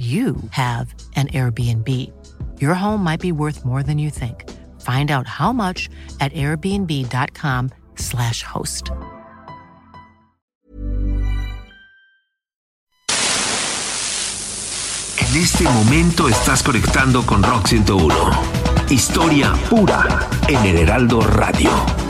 you have an Airbnb. Your home might be worth more than you think. Find out how much at airbnb.com/slash host. En este momento estás conectando con Rock 101. Historia pura en el Heraldo Radio.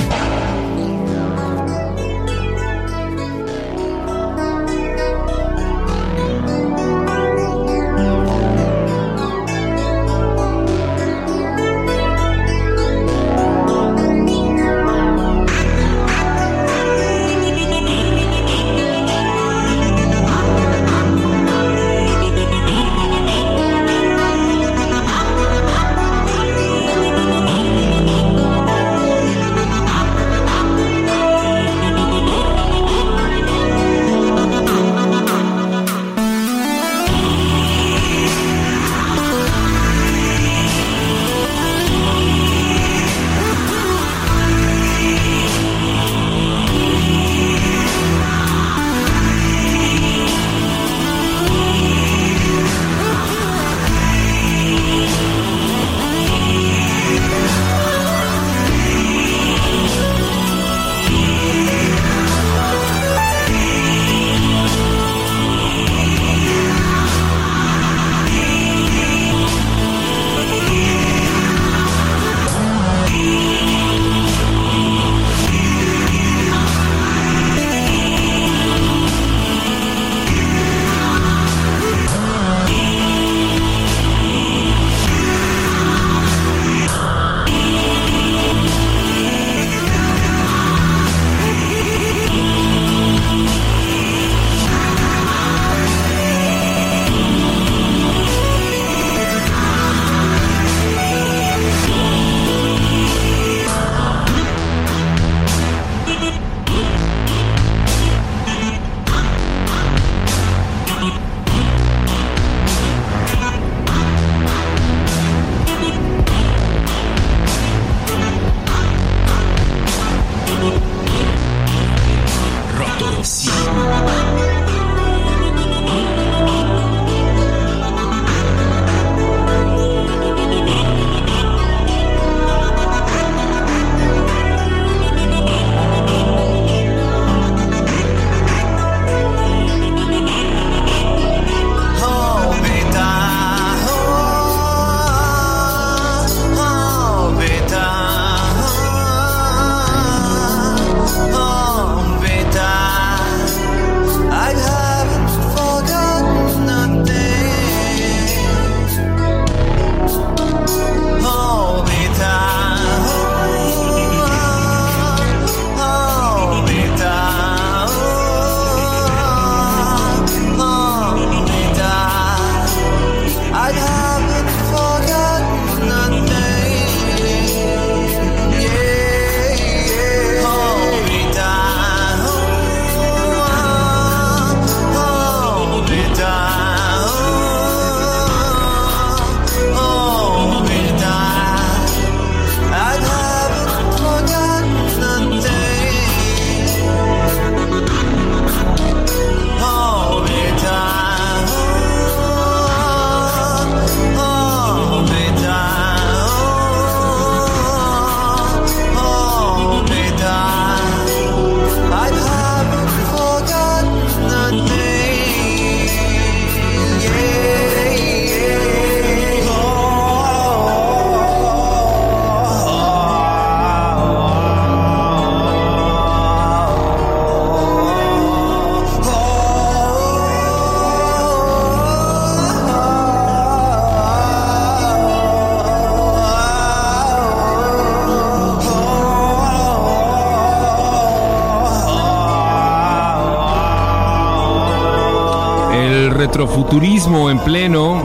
Retrofuturismo en pleno.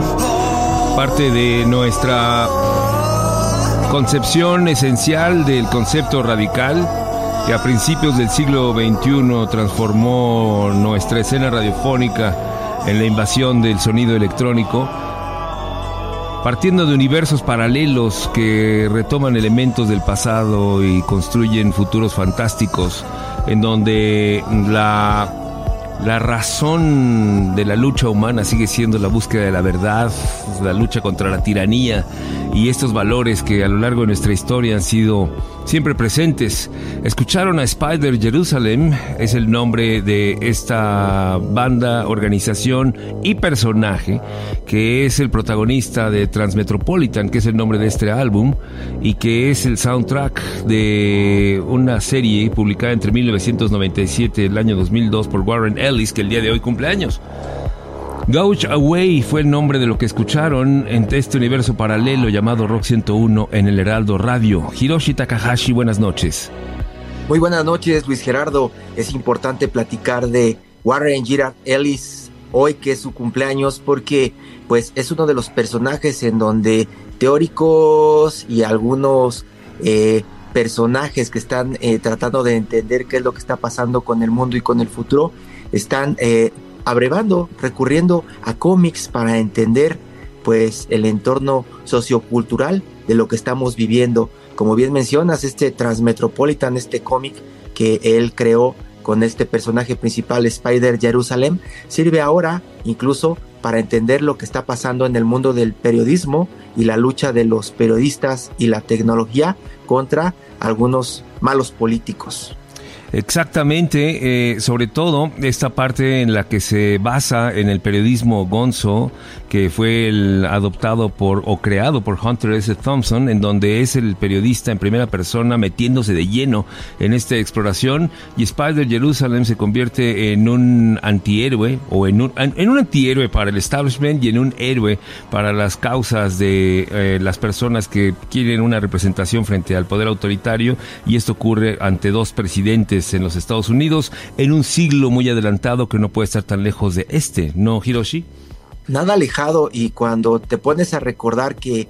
parte de nuestra concepción esencial del concepto radical que a principios del siglo XXI transformó nuestra escena radiofónica en la invasión del sonido electrónico, partiendo de universos paralelos que retoman elementos del pasado y construyen futuros fantásticos, en donde la la razón de la lucha humana sigue siendo la búsqueda de la verdad, la lucha contra la tiranía y estos valores que a lo largo de nuestra historia han sido siempre presentes. Escucharon a Spider Jerusalem, es el nombre de esta banda, organización y personaje que es el protagonista de Transmetropolitan, que es el nombre de este álbum y que es el soundtrack de una serie publicada entre 1997 y el año 2002 por Warren Ellis, que el día de hoy cumple Gouch Away fue el nombre de lo que escucharon en este universo paralelo llamado Rock 101 en el Heraldo Radio. Hiroshi Takahashi, buenas noches. Muy buenas noches, Luis Gerardo. Es importante platicar de Warren Girard Ellis hoy que es su cumpleaños porque pues es uno de los personajes en donde teóricos y algunos eh, personajes que están eh, tratando de entender qué es lo que está pasando con el mundo y con el futuro están eh, abrevando, recurriendo a cómics para entender pues el entorno sociocultural de lo que estamos viviendo. Como bien mencionas, este Transmetropolitan, este cómic que él creó con este personaje principal, Spider Jerusalem, sirve ahora incluso para entender lo que está pasando en el mundo del periodismo y la lucha de los periodistas y la tecnología contra algunos malos políticos. Exactamente, eh, sobre todo esta parte en la que se basa en el periodismo gonzo, que fue el adoptado por o creado por Hunter S. Thompson, en donde es el periodista en primera persona metiéndose de lleno en esta exploración y Spider Jerusalem se convierte en un antihéroe o en un, en un antihéroe para el establishment y en un héroe para las causas de eh, las personas que quieren una representación frente al poder autoritario y esto ocurre ante dos presidentes en los Estados Unidos en un siglo muy adelantado que no puede estar tan lejos de este, ¿no, Hiroshi? nada alejado y cuando te pones a recordar que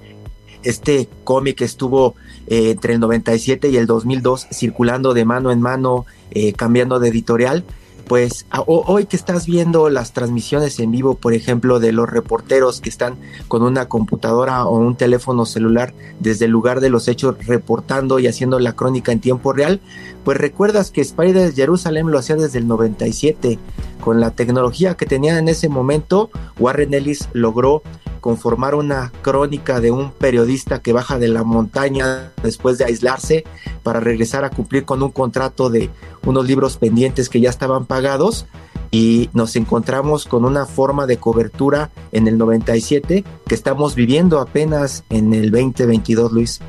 este cómic estuvo eh, entre el 97 y el 2002 circulando de mano en mano, eh, cambiando de editorial, pues hoy que estás viendo las transmisiones en vivo, por ejemplo, de los reporteros que están con una computadora o un teléfono celular desde el lugar de los hechos reportando y haciendo la crónica en tiempo real, pues recuerdas que Spider Jerusalem lo hacía desde el 97. Con la tecnología que tenían en ese momento, Warren Ellis logró conformar una crónica de un periodista que baja de la montaña después de aislarse para regresar a cumplir con un contrato de unos libros pendientes que ya estaban pagados y nos encontramos con una forma de cobertura en el 97 que estamos viviendo apenas en el 2022, Luis.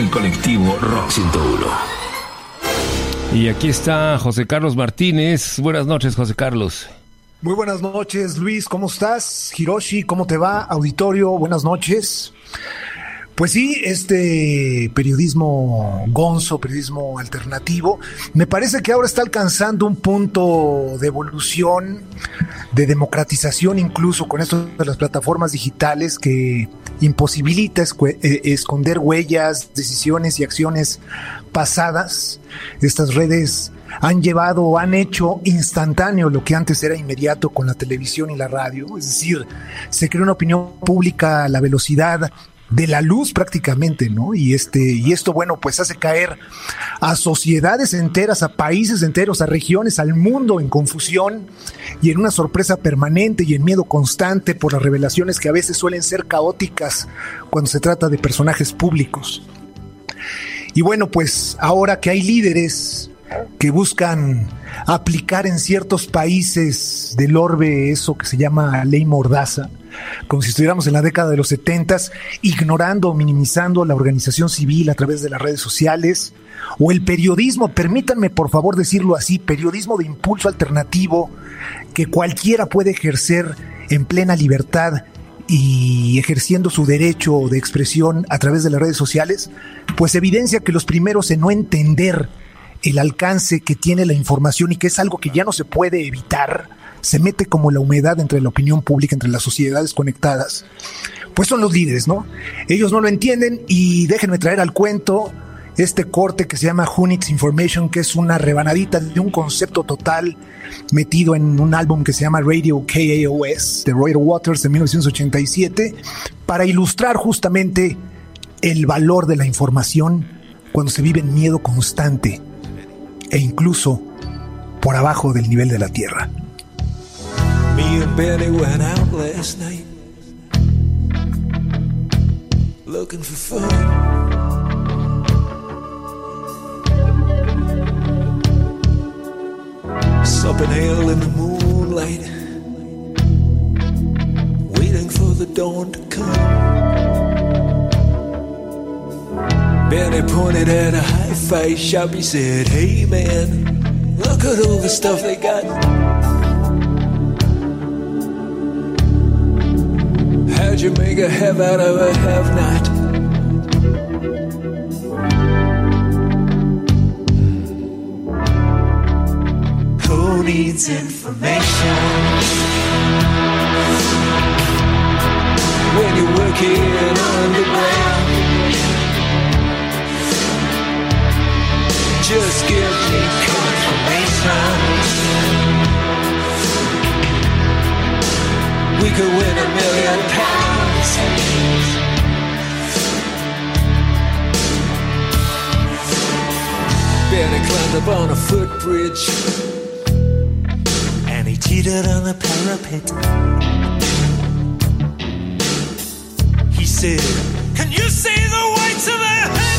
El colectivo Rock 101. Y aquí está José Carlos Martínez. Buenas noches, José Carlos. Muy buenas noches, Luis. ¿Cómo estás? Hiroshi, ¿cómo te va? Auditorio, buenas noches. Pues sí, este periodismo gonzo, periodismo alternativo, me parece que ahora está alcanzando un punto de evolución, de democratización incluso con esto de las plataformas digitales que imposibilita eh, esconder huellas, decisiones y acciones pasadas. Estas redes han llevado o han hecho instantáneo lo que antes era inmediato con la televisión y la radio. Es decir, se crea una opinión pública a la velocidad de la luz prácticamente, ¿no? Y este, y esto, bueno, pues hace caer a sociedades enteras, a países enteros, a regiones, al mundo en confusión y en una sorpresa permanente y en miedo constante por las revelaciones que a veces suelen ser caóticas cuando se trata de personajes públicos. Y bueno, pues ahora que hay líderes que buscan aplicar en ciertos países del orbe eso que se llama ley mordaza, como si estuviéramos en la década de los 70, ignorando o minimizando la organización civil a través de las redes sociales, o el periodismo, permítanme por favor decirlo así, periodismo de impulso alternativo que cualquiera puede ejercer en plena libertad y ejerciendo su derecho de expresión a través de las redes sociales, pues evidencia que los primeros en no entender el alcance que tiene la información y que es algo que ya no se puede evitar, se mete como la humedad entre la opinión pública, entre las sociedades conectadas, pues son los líderes, ¿no? Ellos no lo entienden y déjenme traer al cuento este corte que se llama Unix Information, que es una rebanadita de un concepto total metido en un álbum que se llama Radio KAOS de Roy Waters de 1987, para ilustrar justamente el valor de la información cuando se vive en miedo constante e incluso por abajo del nivel de la tierra. Me and Benny went out last night looking for fun. Supping ale in the moonlight, waiting for the dawn to come. Benny pointed at a hi-fi shop. He said, "Hey man, look at all the stuff they got." You make a have out of a have not? Who needs information? When you're working underground, just give me confirmation. we could win a million pounds. Barely climbed up on a footbridge, and he teetered on the parapet. He said, Can you see the whites of their headlights?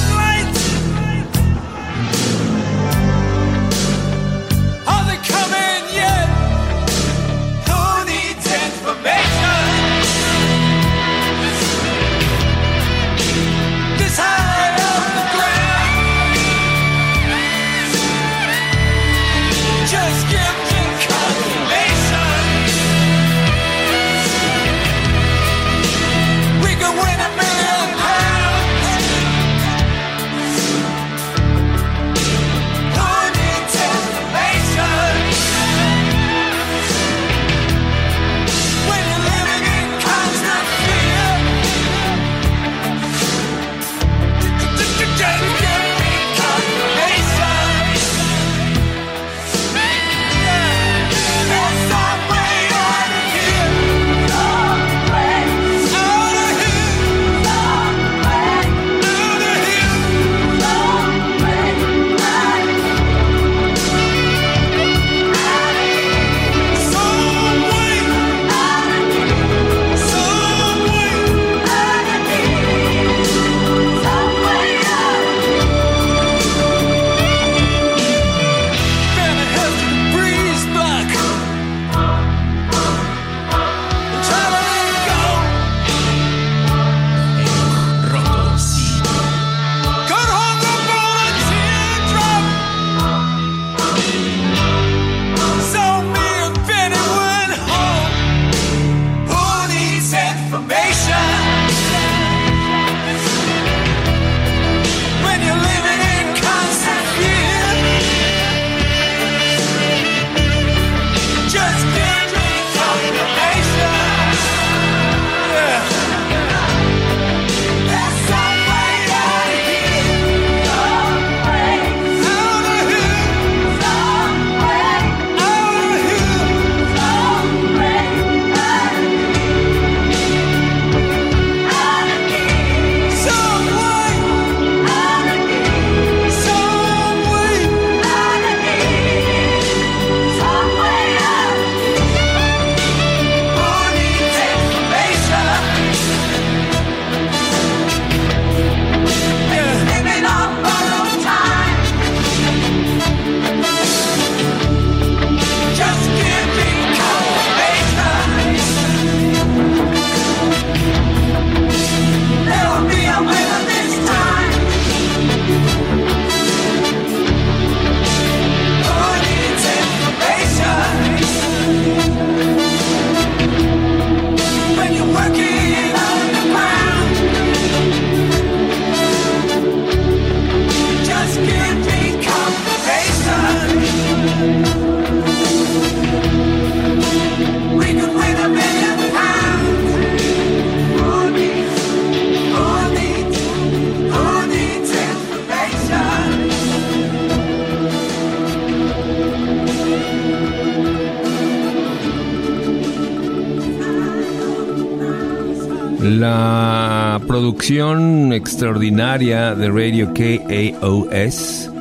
Producción extraordinaria de Radio KAOS,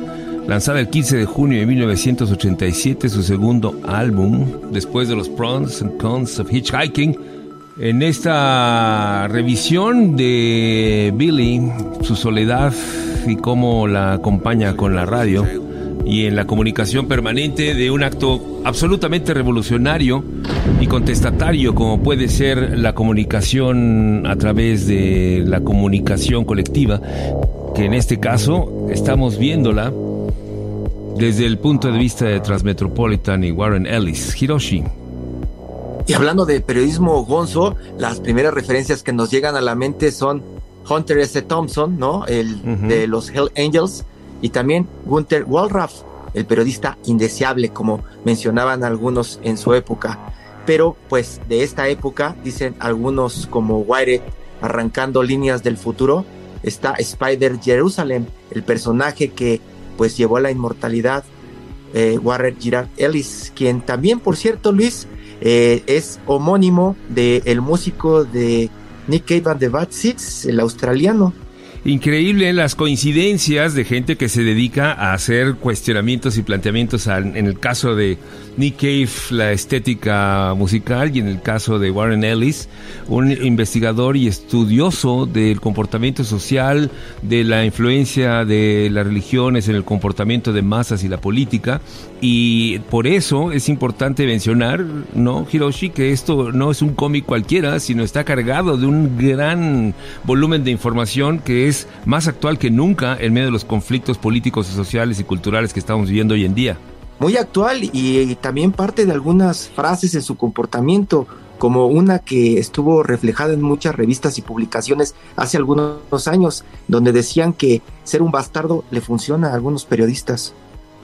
lanzada el 15 de junio de 1987, su segundo álbum, después de los Pros and Cons of Hitchhiking. En esta revisión de Billy, su soledad y cómo la acompaña con la radio, y en la comunicación permanente de un acto absolutamente revolucionario y contestatario como puede ser la comunicación a través de la comunicación colectiva, que en este caso estamos viéndola desde el punto de vista de Transmetropolitan y Warren Ellis. Hiroshi. Y hablando de periodismo gonzo, las primeras referencias que nos llegan a la mente son Hunter S. Thompson, ¿no? El de los Hell Angels, y también Gunther Wallraff, el periodista indeseable, como mencionaban algunos en su época. Pero pues de esta época, dicen algunos como Wire, arrancando líneas del futuro, está Spider Jerusalem, el personaje que pues llevó a la inmortalidad eh, Warren Girard Ellis, quien también, por cierto, Luis, eh, es homónimo del el músico de Nick Cave and the Bad Seeds, el australiano. Increíble las coincidencias de gente que se dedica a hacer cuestionamientos y planteamientos en el caso de Nick Cave, la estética musical, y en el caso de Warren Ellis, un investigador y estudioso del comportamiento social, de la influencia de las religiones en el comportamiento de masas y la política. Y por eso es importante mencionar, ¿no, Hiroshi? Que esto no es un cómic cualquiera, sino está cargado de un gran volumen de información que es más actual que nunca en medio de los conflictos políticos, sociales y culturales que estamos viviendo hoy en día. Muy actual y, también parte de algunas frases en su comportamiento, como una que estuvo reflejada en muchas revistas y publicaciones hace algunos años, donde decían que ser un bastardo le funciona a algunos periodistas.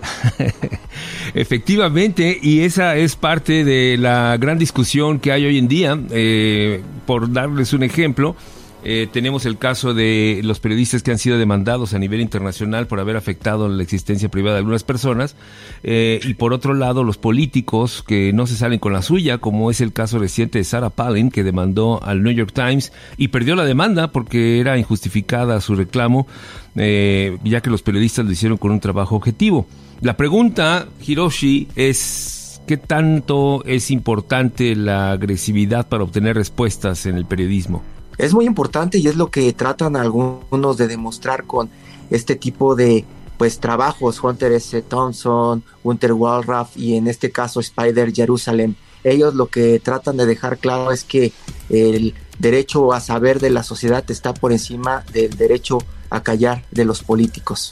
Efectivamente, y esa es parte de la gran discusión que hay hoy en día. Eh, por darles un ejemplo, eh, tenemos el caso de los periodistas que han sido demandados a nivel internacional por haber afectado la existencia privada de algunas personas. Eh, y por otro lado, los políticos que no se salen con la suya, como es el caso reciente de Sarah Palin, que demandó al New York Times y perdió la demanda porque era injustificada su reclamo, eh, ya que los periodistas lo hicieron con un trabajo objetivo. La pregunta, Hiroshi, es ¿qué tanto es importante la agresividad para obtener respuestas en el periodismo? Es muy importante y es lo que tratan algunos de demostrar con este tipo de pues trabajos, Hunter S. Thompson, Winter Walraff y en este caso Spider Jerusalem. Ellos lo que tratan de dejar claro es que el derecho a saber de la sociedad está por encima del derecho a callar de los políticos.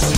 La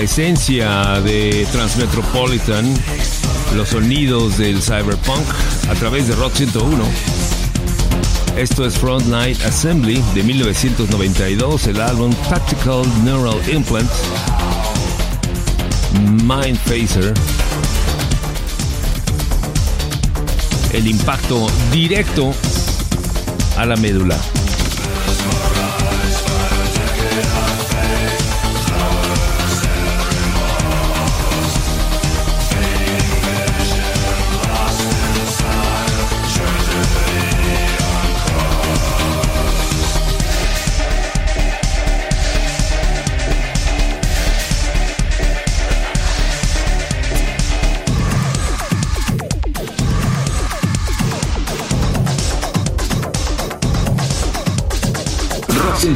esencia de Transmetropolitan, los sonidos del cyberpunk a través de Rock 101. Esto es Front Night Assembly de 1992, el álbum Tactical Neural Implant, Mind Phaser. El impacto directo a la médula.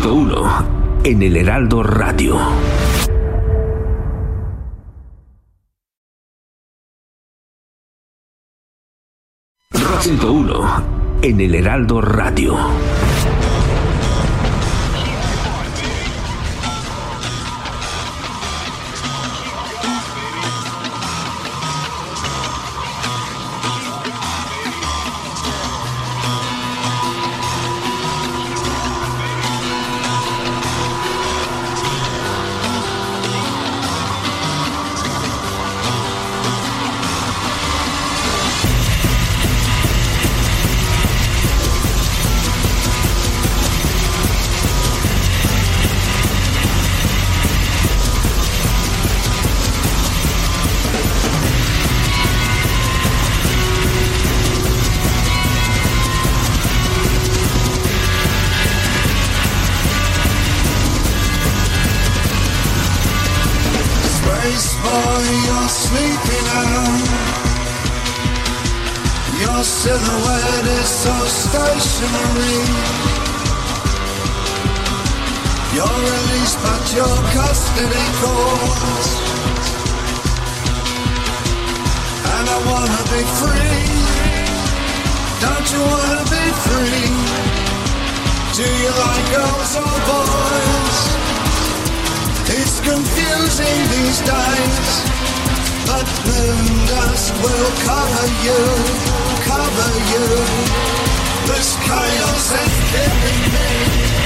101 en el Heraldo Radio. Rock 101 en el Heraldo Radio. Stationary. You're released, but your custody calls. And I wanna be free. Don't you wanna be free? Do you like girls or boys? It's confusing these days, but moon dust will cover you, cover you. This chaos is killing me.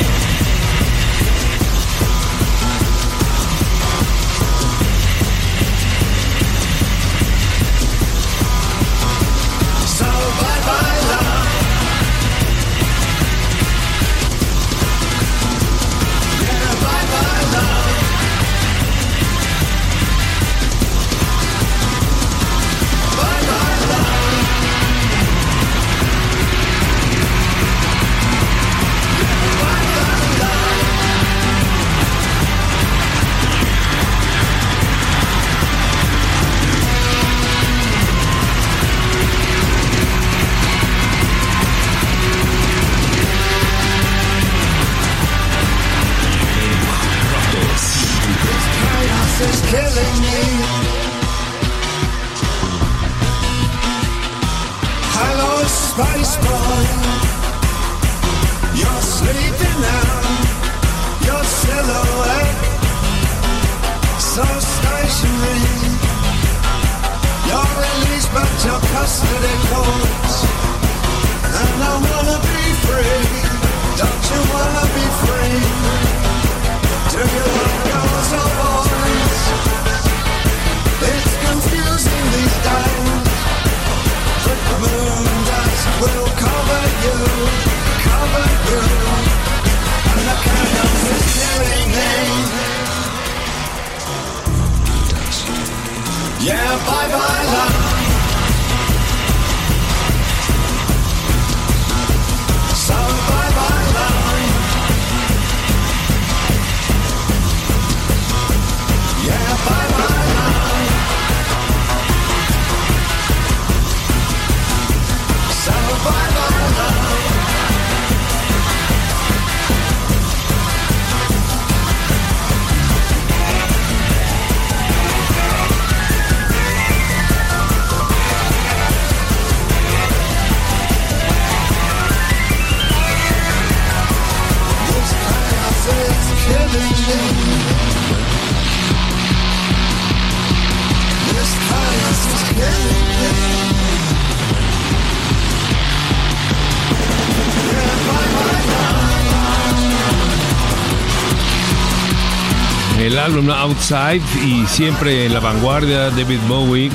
Álbum Outside y siempre en la vanguardia David Bowie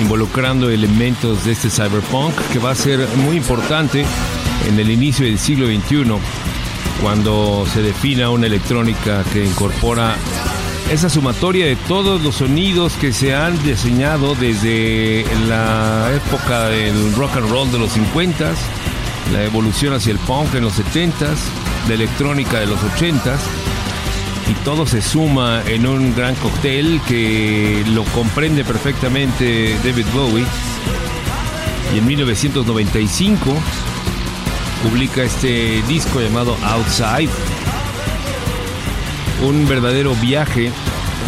involucrando elementos de este cyberpunk que va a ser muy importante en el inicio del siglo XXI cuando se defina una electrónica que incorpora esa sumatoria de todos los sonidos que se han diseñado desde la época del rock and roll de los 50s, la evolución hacia el punk en los 70s, la electrónica de los 80s y todo se suma en un gran cóctel que lo comprende perfectamente David Bowie. Y en 1995 publica este disco llamado Outside, un verdadero viaje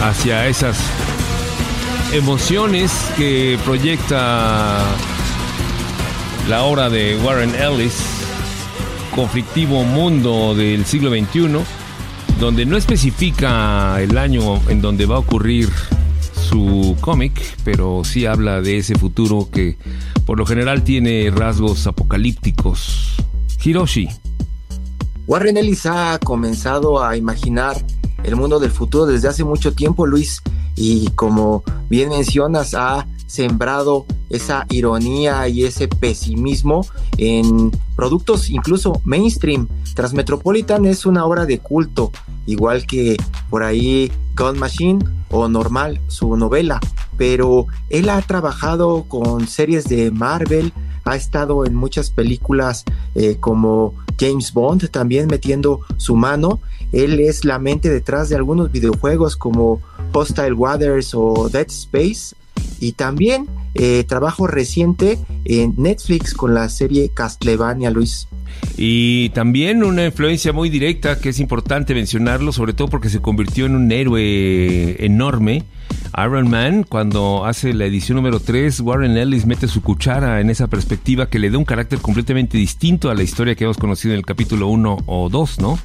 hacia esas emociones que proyecta la obra de Warren Ellis, conflictivo mundo del siglo XXI, donde no especifica el año en donde va a ocurrir su cómic, pero sí habla de ese futuro que por lo general tiene rasgos apocalípticos. Hiroshi. Warren Ellis ha comenzado a imaginar el mundo del futuro desde hace mucho tiempo, Luis, y como bien mencionas, ha sembrado esa ironía y ese pesimismo en productos incluso mainstream. Transmetropolitan es una obra de culto, igual que por ahí Gun Machine o Normal, su novela, pero él ha trabajado con series de Marvel, ha estado en muchas películas eh, como James Bond, también metiendo su mano. Él es la mente detrás de algunos videojuegos como Hostile Waters o Dead Space. Y también eh, trabajo reciente en Netflix con la serie Castlevania, Luis. Y también una influencia muy directa que es importante mencionarlo, sobre todo porque se convirtió en un héroe enorme. Iron Man, cuando hace la edición número 3, Warren Ellis mete su cuchara en esa perspectiva que le da un carácter completamente distinto a la historia que hemos conocido en el capítulo 1 o 2, ¿no?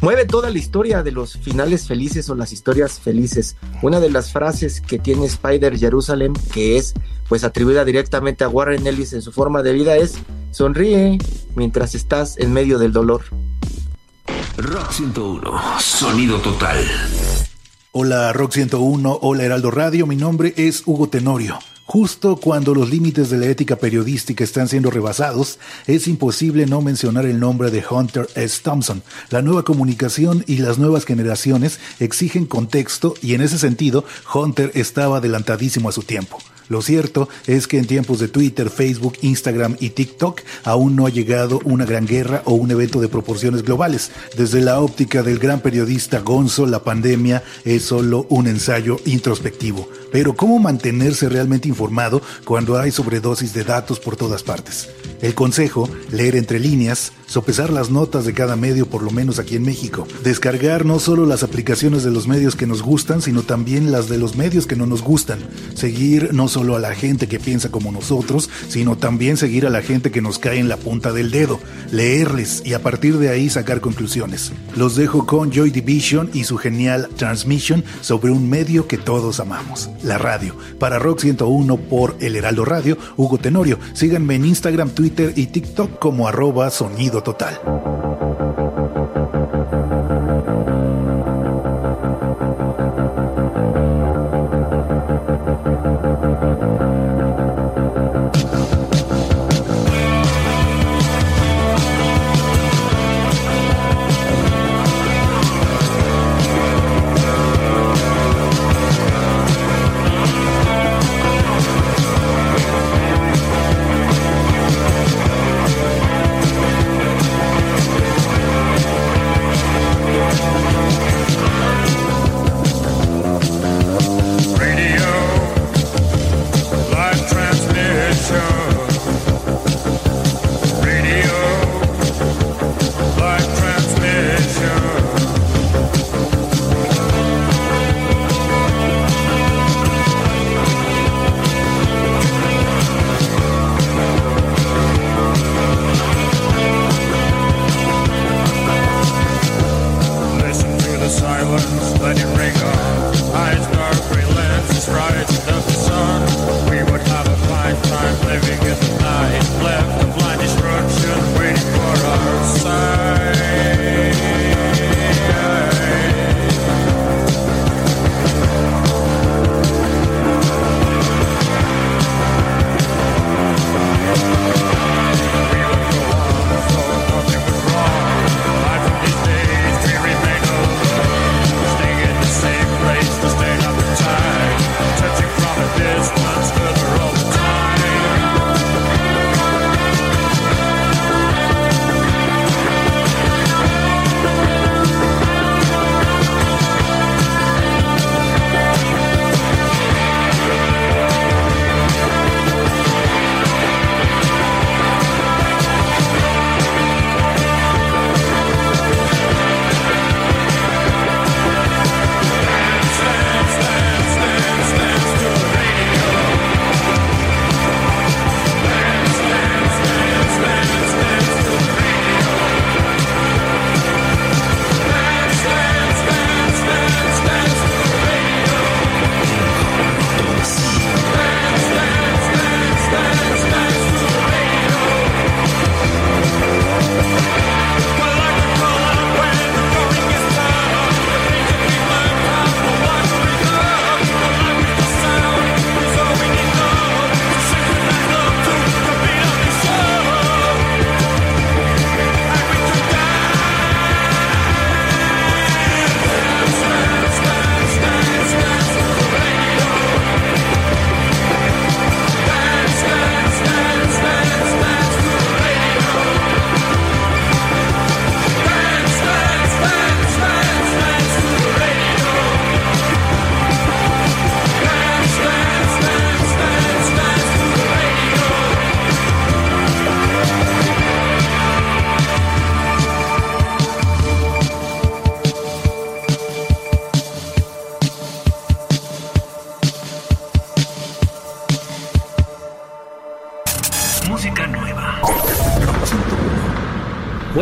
Mueve toda la historia de los finales felices o las historias felices. Una de las frases que tiene Spider Jerusalem, que es pues atribuida directamente a Warren Ellis en su forma de vida, es sonríe mientras estás en medio del dolor. Rock 101, sonido total. Hola Rock 101, hola Heraldo Radio, mi nombre es Hugo Tenorio. Justo cuando los límites de la ética periodística están siendo rebasados, es imposible no mencionar el nombre de Hunter S. Thompson. La nueva comunicación y las nuevas generaciones exigen contexto y en ese sentido, Hunter estaba adelantadísimo a su tiempo. Lo cierto es que en tiempos de Twitter, Facebook, Instagram y TikTok aún no ha llegado una gran guerra o un evento de proporciones globales. Desde la óptica del gran periodista Gonzo, la pandemia es solo un ensayo introspectivo. Pero ¿cómo mantenerse realmente informado cuando hay sobredosis de datos por todas partes? El consejo, leer entre líneas, sopesar las notas de cada medio, por lo menos aquí en México, descargar no solo las aplicaciones de los medios que nos gustan, sino también las de los medios que no nos gustan, seguir no solo solo a la gente que piensa como nosotros, sino también seguir a la gente que nos cae en la punta del dedo, leerles y a partir de ahí sacar conclusiones. Los dejo con Joy Division y su genial Transmission sobre un medio que todos amamos, la radio. Para Rock 101 por El Heraldo Radio, Hugo Tenorio. Síganme en Instagram, Twitter y TikTok como arroba sonido total.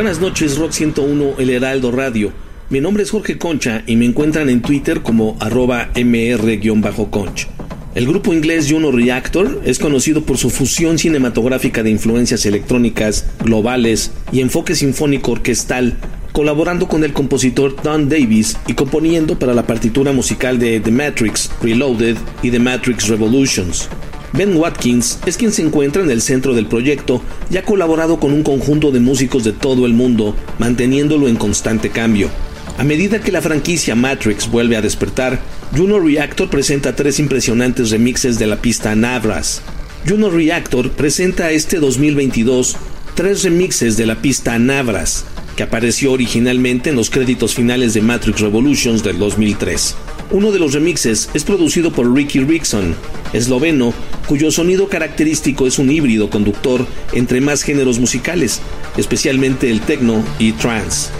Buenas noches, Rock 101, El Heraldo Radio. Mi nombre es Jorge Concha y me encuentran en Twitter como arroba mr-conch. El grupo inglés Juno Reactor es conocido por su fusión cinematográfica de influencias electrónicas, globales y enfoque sinfónico orquestal, colaborando con el compositor Don Davis y componiendo para la partitura musical de The Matrix Reloaded y The Matrix Revolutions. Ben Watkins es quien se encuentra en el centro del proyecto y ha colaborado con un conjunto de músicos de todo el mundo, manteniéndolo en constante cambio. A medida que la franquicia Matrix vuelve a despertar, Juno Reactor presenta tres impresionantes remixes de la pista Navras. Juno Reactor presenta este 2022 tres remixes de la pista Navras, que apareció originalmente en los créditos finales de Matrix Revolutions del 2003. Uno de los remixes es producido por Ricky Rickson, esloveno, cuyo sonido característico es un híbrido conductor entre más géneros musicales, especialmente el techno y trance.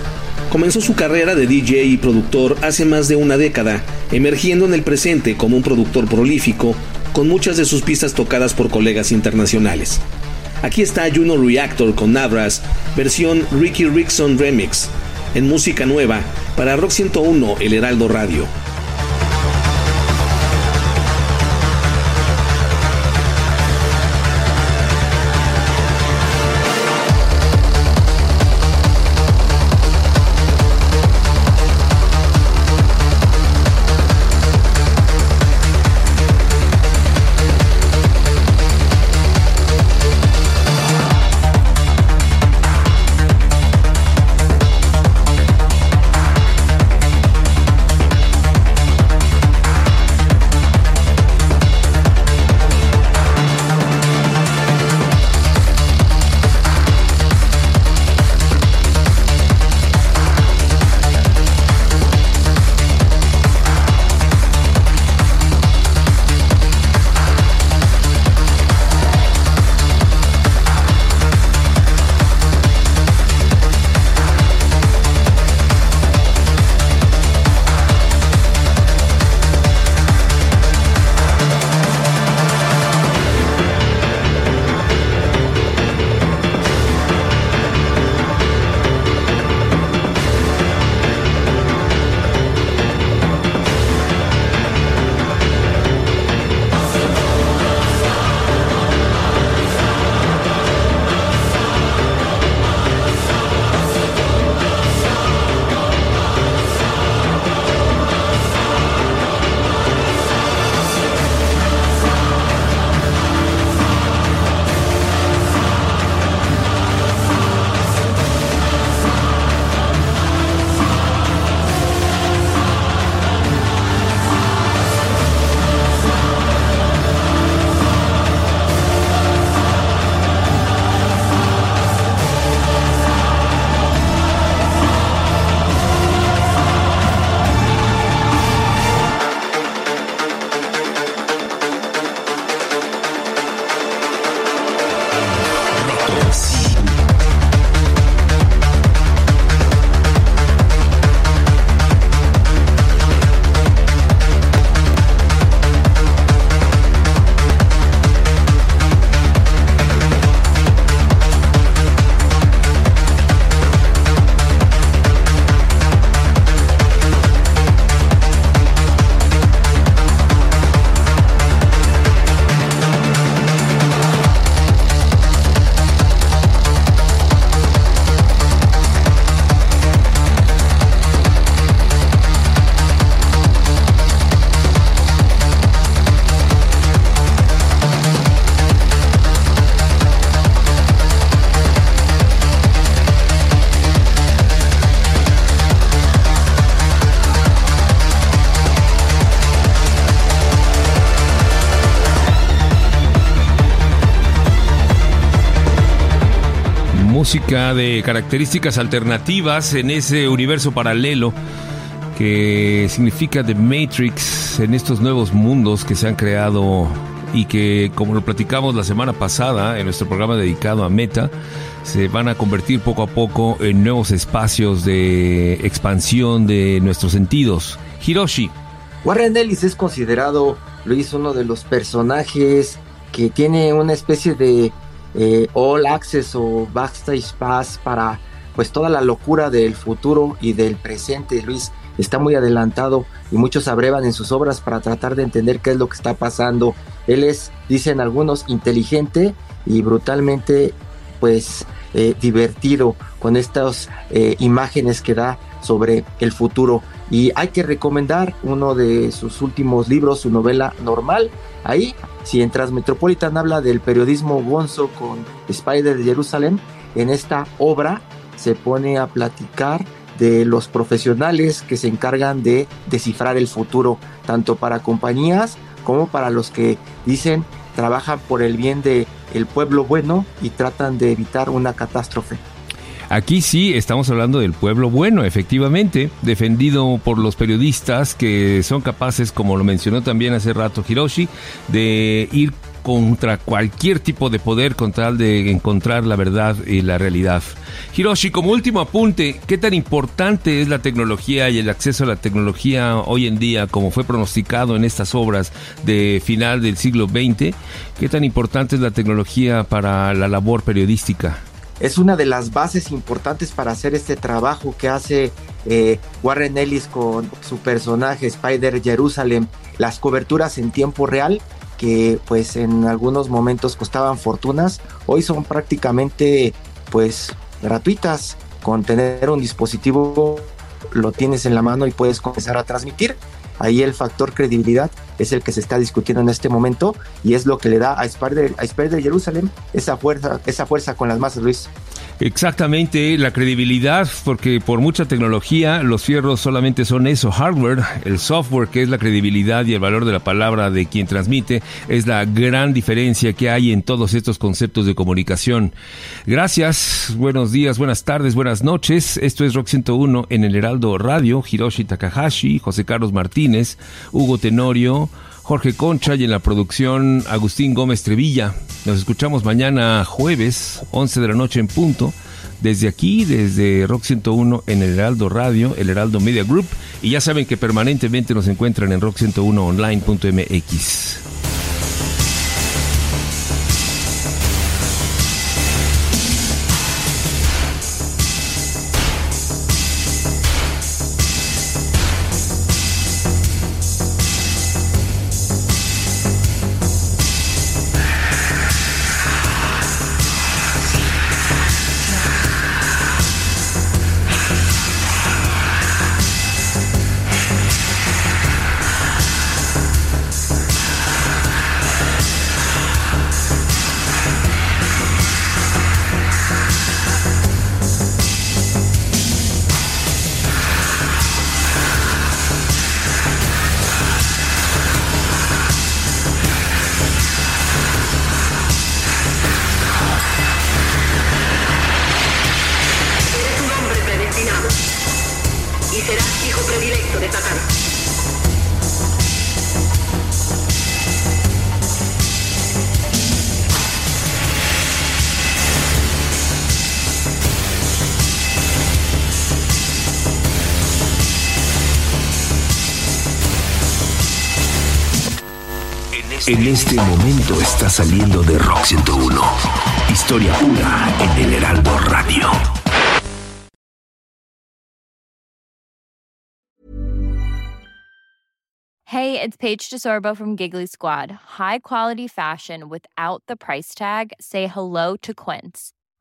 Comenzó su carrera de DJ y productor hace más de una década, emergiendo en el presente como un productor prolífico con muchas de sus pistas tocadas por colegas internacionales. Aquí está Juno Reactor con Navras, versión Ricky Rickson Remix, en música nueva para Rock 101 El Heraldo Radio. Música de características alternativas en ese universo paralelo que significa The Matrix en estos nuevos mundos que se han creado y que, como lo platicamos la semana pasada en nuestro programa dedicado a Meta, se van a convertir poco a poco en nuevos espacios de expansión de nuestros sentidos. Hiroshi. Warren Ellis es considerado, Luis, uno de los personajes que tiene una especie de eh, All Access o Backstage Pass para pues toda la locura del futuro y del presente. Luis está muy adelantado y muchos abrevan en sus obras para tratar de entender qué es lo que está pasando. Él es, dicen algunos, inteligente y brutalmente pues eh, divertido con estas eh, imágenes que da sobre el futuro. Y hay que recomendar uno de sus últimos libros, su novela normal. Ahí si en Transmetropolitan habla del periodismo gonzo con Spider de Jerusalén, en esta obra se pone a platicar de los profesionales que se encargan de descifrar el futuro, tanto para compañías como para los que dicen trabajan por el bien del el pueblo bueno y tratan de evitar una catástrofe. Aquí sí estamos hablando del pueblo bueno, efectivamente, defendido por los periodistas que son capaces, como lo mencionó también hace rato Hiroshi, de ir contra cualquier tipo de poder con tal de encontrar la verdad y la realidad. Hiroshi, como último apunte, ¿qué tan importante es la tecnología y el acceso a la tecnología hoy en día, como fue pronosticado en estas obras de final del siglo XX? ¿Qué tan importante es la tecnología para la labor periodística? Es una de las bases importantes para hacer este trabajo que hace eh, Warren Ellis con su personaje Spider Jerusalem, las coberturas en tiempo real que pues en algunos momentos costaban fortunas, hoy son prácticamente pues gratuitas con tener un dispositivo lo tienes en la mano y puedes comenzar a transmitir. Ahí el factor credibilidad es el que se está discutiendo en este momento y es lo que le da a Spider, a Jerusalem esa fuerza, esa fuerza con las masas, Luis. Exactamente, la credibilidad, porque por mucha tecnología los fierros solamente son eso, hardware, el software que es la credibilidad y el valor de la palabra de quien transmite, es la gran diferencia que hay en todos estos conceptos de comunicación. Gracias, buenos días, buenas tardes, buenas noches. Esto es Rock 101 en el Heraldo Radio, Hiroshi Takahashi, José Carlos Martínez, Hugo Tenorio, Jorge Concha y en la producción Agustín Gómez Trevilla. Nos escuchamos mañana jueves, 11 de la noche en punto, desde aquí, desde Rock 101 en el Heraldo Radio, el Heraldo Media Group. Y ya saben que permanentemente nos encuentran en rock101online.mx. En este momento está saliendo de Rock 101. Historia pura en el Heraldo Radio. Hey, it's Paige DeSorbo from Giggly Squad. High quality fashion without the price tag. Say hello to Quince.